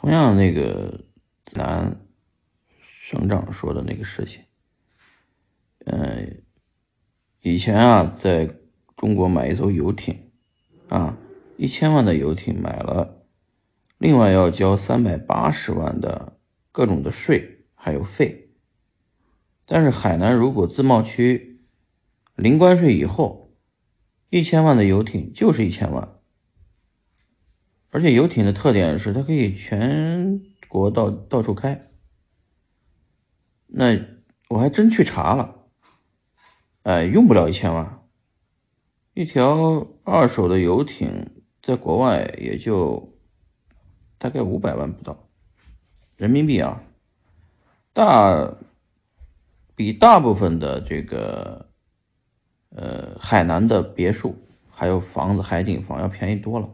同样，那个南省长说的那个事情，嗯，以前啊，在中国买一艘游艇，啊，一千万的游艇买了，另外要交三百八十万的各种的税还有费。但是海南如果自贸区零关税以后，一千万的游艇就是一千万，而且游艇的特点是它可以全国到到处开。那我还真去查了，哎，用不了一千万，一条二手的游艇在国外也就大概五百万不到人民币啊，大。比大部分的这个，呃，海南的别墅还有房子、海景房要便宜多了。